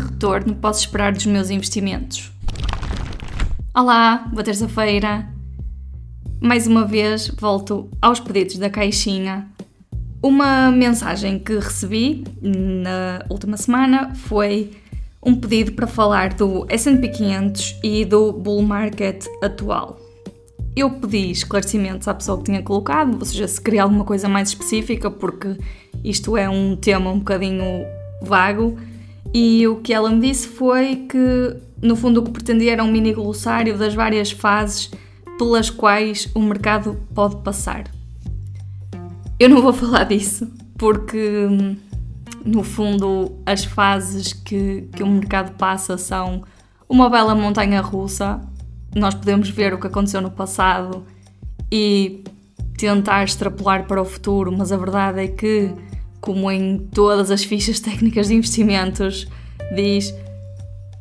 retorno posso esperar dos meus investimentos? Olá, boa terça-feira. Mais uma vez volto aos pedidos da caixinha. Uma mensagem que recebi na última semana foi um pedido para falar do S&P 500 e do bull market atual. Eu pedi esclarecimentos à pessoa que tinha colocado, ou seja, se queria alguma coisa mais específica, porque isto é um tema um bocadinho vago, e o que ela me disse foi que, no fundo, o que pretendia era um mini glossário das várias fases pelas quais o mercado pode passar. Eu não vou falar disso, porque, no fundo, as fases que, que o mercado passa são uma bela montanha russa nós podemos ver o que aconteceu no passado e tentar extrapolar para o futuro, mas a verdade é que, como em todas as fichas técnicas de investimentos, diz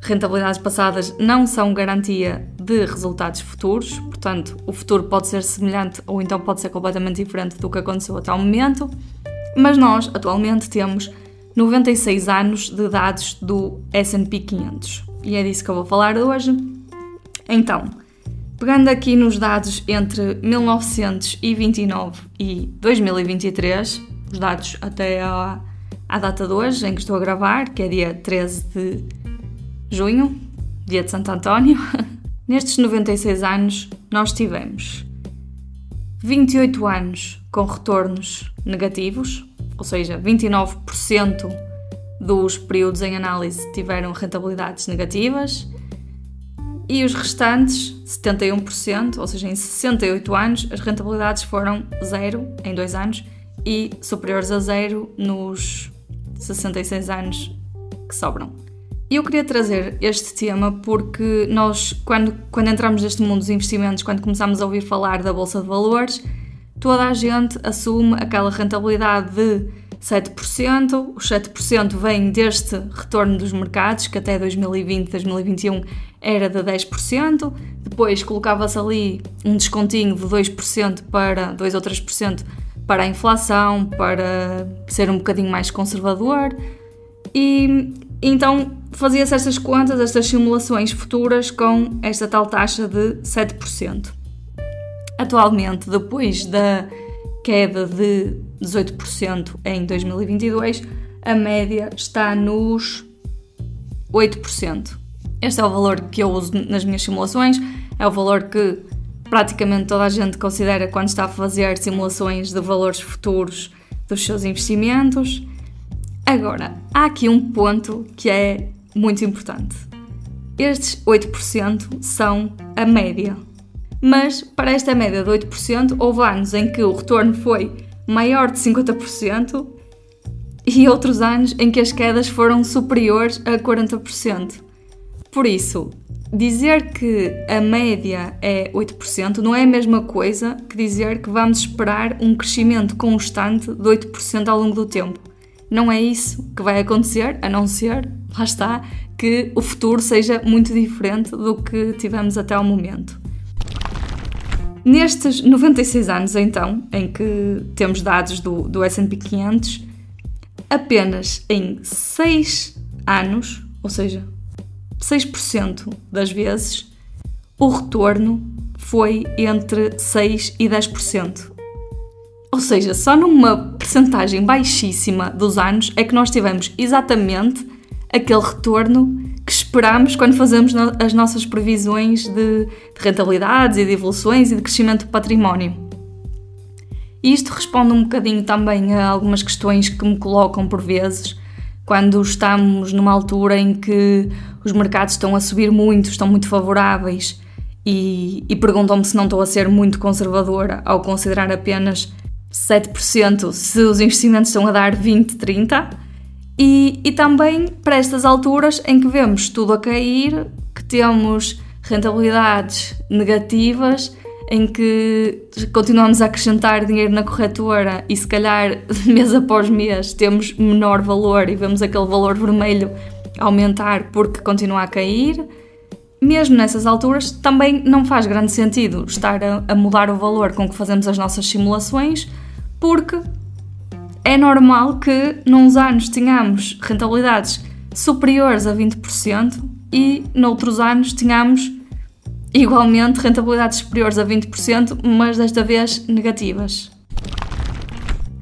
rentabilidades passadas não são garantia de resultados futuros, portanto, o futuro pode ser semelhante ou então pode ser completamente diferente do que aconteceu até o momento, mas nós atualmente temos 96 anos de dados do S&P 500 e é disso que eu vou falar hoje. Então, pegando aqui nos dados entre 1929 e 2023, os dados até à, à data de hoje, em que estou a gravar, que é dia 13 de junho, dia de Santo António, nestes 96 anos nós tivemos 28 anos com retornos negativos, ou seja, 29% dos períodos em análise tiveram rentabilidades negativas e os restantes, 71%, ou seja, em 68 anos, as rentabilidades foram zero em dois anos e superiores a zero nos 66 anos que sobram. E eu queria trazer este tema porque nós, quando, quando entramos neste mundo dos investimentos, quando começamos a ouvir falar da Bolsa de Valores, toda a gente assume aquela rentabilidade de 7%. Os 7% vêm deste retorno dos mercados, que até 2020, 2021 era de 10%. Depois colocava-se ali um descontinho de 2% para 2 ou 3% para a inflação, para ser um bocadinho mais conservador. E então fazia-se estas contas, estas simulações futuras com esta tal taxa de 7%. Atualmente, depois da queda de 18% em 2022, a média está nos 8%. Este é o valor que eu uso nas minhas simulações, é o valor que praticamente toda a gente considera quando está a fazer simulações de valores futuros dos seus investimentos. Agora, há aqui um ponto que é muito importante. Estes 8% são a média. Mas para esta média de 8%, houve anos em que o retorno foi maior de 50% e outros anos em que as quedas foram superiores a 40%. Por isso, dizer que a média é 8% não é a mesma coisa que dizer que vamos esperar um crescimento constante de 8% ao longo do tempo. Não é isso que vai acontecer, a não ser, lá está, que o futuro seja muito diferente do que tivemos até ao momento. Nestes 96 anos, então, em que temos dados do, do SP 500, apenas em 6 anos, ou seja, 6% das vezes, o retorno foi entre 6 e 10%. Ou seja, só numa percentagem baixíssima dos anos é que nós tivemos exatamente aquele retorno que esperamos quando fazemos as nossas previsões de, de rentabilidades e de evoluções e de crescimento do património. Isto responde um bocadinho também a algumas questões que me colocam por vezes quando estamos numa altura em que os mercados estão a subir muito, estão muito favoráveis e, e perguntam-me se não estou a ser muito conservadora ao considerar apenas 7% se os investimentos estão a dar 20, 30%. E, e também para estas alturas em que vemos tudo a cair, que temos rentabilidades negativas, em que continuamos a acrescentar dinheiro na corretora e se calhar mês após mês temos menor valor e vemos aquele valor vermelho aumentar porque continua a cair. Mesmo nessas alturas, também não faz grande sentido estar a, a mudar o valor com que fazemos as nossas simulações, porque é normal que, nos anos, tenhamos rentabilidades superiores a 20% e noutros anos tínhamos igualmente rentabilidades superiores a 20%, mas desta vez negativas.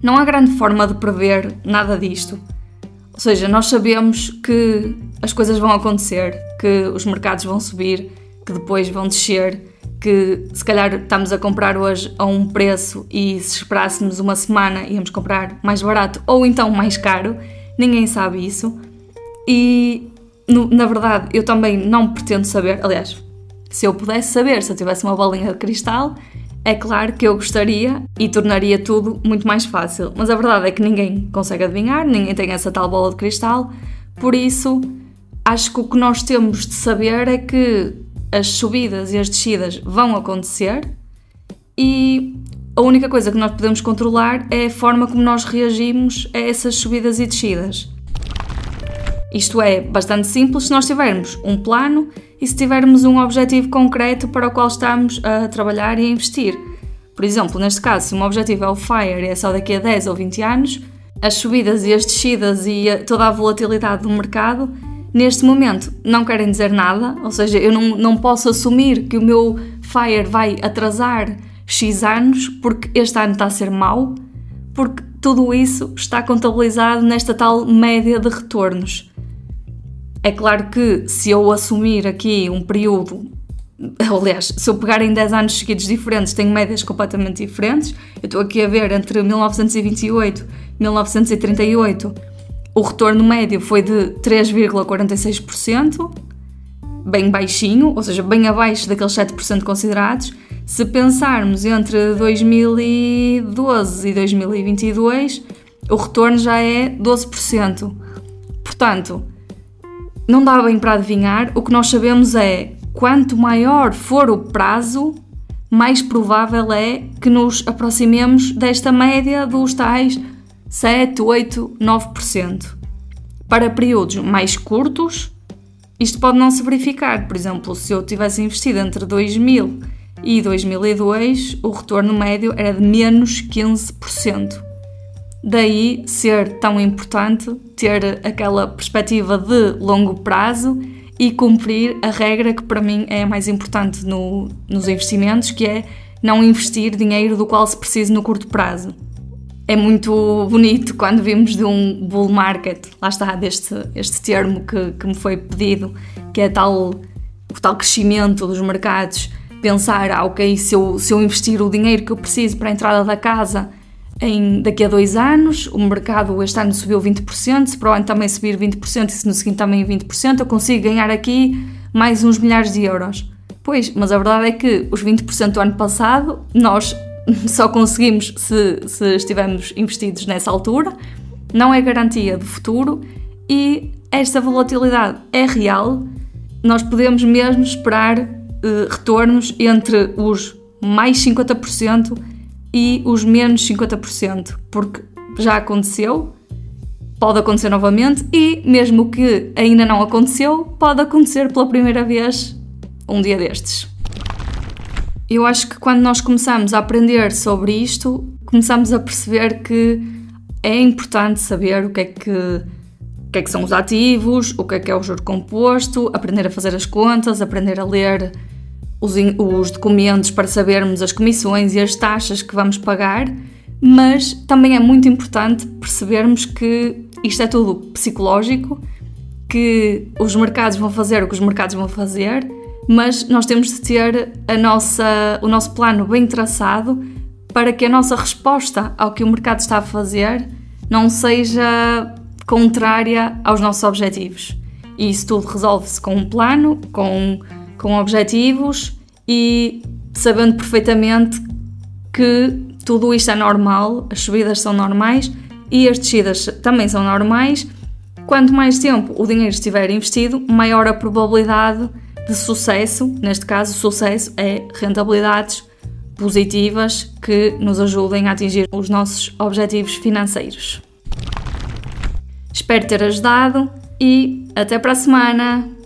Não há grande forma de prever nada disto. Ou seja, nós sabemos que as coisas vão acontecer, que os mercados vão subir, que depois vão descer, que se calhar estamos a comprar hoje a um preço e se esperássemos uma semana íamos comprar mais barato ou então mais caro. Ninguém sabe isso. E na verdade eu também não pretendo saber, aliás, se eu pudesse saber, se eu tivesse uma bolinha de cristal, é claro que eu gostaria e tornaria tudo muito mais fácil. Mas a verdade é que ninguém consegue adivinhar, ninguém tem essa tal bola de cristal, por isso acho que o que nós temos de saber é que as subidas e as descidas vão acontecer e a única coisa que nós podemos controlar é a forma como nós reagimos a essas subidas e descidas. Isto é bastante simples se nós tivermos um plano e se tivermos um objetivo concreto para o qual estamos a trabalhar e a investir. Por exemplo, neste caso, se um objetivo é o FIRE e é só daqui a 10 ou 20 anos, as subidas e as descidas e toda a volatilidade do mercado, neste momento, não querem dizer nada, ou seja, eu não, não posso assumir que o meu FIRE vai atrasar X anos porque este ano está a ser mau, porque tudo isso está contabilizado nesta tal média de retornos. É claro que se eu assumir aqui um período, aliás, se eu pegar em 10 anos seguidos diferentes, tenho médias completamente diferentes. Eu estou aqui a ver entre 1928 e 1938, o retorno médio foi de 3,46%, bem baixinho, ou seja, bem abaixo daqueles 7% considerados. Se pensarmos entre 2012 e 2022, o retorno já é 12%. Portanto, não dá bem para adivinhar, o que nós sabemos é quanto maior for o prazo, mais provável é que nos aproximemos desta média dos tais 7, 8, 9%. Para períodos mais curtos, isto pode não se verificar. Por exemplo, se eu tivesse investido entre 2000 e 2002, o retorno médio era de menos 15%. Daí ser tão importante ter aquela perspectiva de longo prazo e cumprir a regra que para mim é a mais importante no, nos investimentos, que é não investir dinheiro do qual se precisa no curto prazo. É muito bonito quando vimos de um bull market, lá está, deste este termo que, que me foi pedido, que é tal, o tal crescimento dos mercados, pensar, ah, ok, se eu, se eu investir o dinheiro que eu preciso para a entrada da casa em, daqui a dois anos, o mercado este ano subiu 20%, se para o ano também subir 20% e se no seguinte também 20%, eu consigo ganhar aqui mais uns milhares de euros. Pois, mas a verdade é que os 20% do ano passado nós só conseguimos se, se estivermos investidos nessa altura, não é garantia de futuro e esta volatilidade é real. Nós podemos mesmo esperar uh, retornos entre os mais 50% e os menos 50%, porque já aconteceu, pode acontecer novamente e, mesmo que ainda não aconteceu, pode acontecer pela primeira vez um dia destes. Eu acho que quando nós começamos a aprender sobre isto, começamos a perceber que é importante saber o que é que, o que, é que são os ativos, o que é que é o juro composto, aprender a fazer as contas, aprender a ler os, os documentos para sabermos as comissões e as taxas que vamos pagar, mas também é muito importante percebermos que isto é tudo psicológico, que os mercados vão fazer o que os mercados vão fazer, mas nós temos de ter a nossa, o nosso plano bem traçado para que a nossa resposta ao que o mercado está a fazer não seja contrária aos nossos objetivos. E isso tudo resolve-se com um plano, com com objetivos e sabendo perfeitamente que tudo isto é normal, as subidas são normais e as descidas também são normais. Quanto mais tempo o dinheiro estiver investido, maior a probabilidade de sucesso. Neste caso, sucesso é rentabilidades positivas que nos ajudem a atingir os nossos objetivos financeiros. Espero ter ajudado e até para a semana!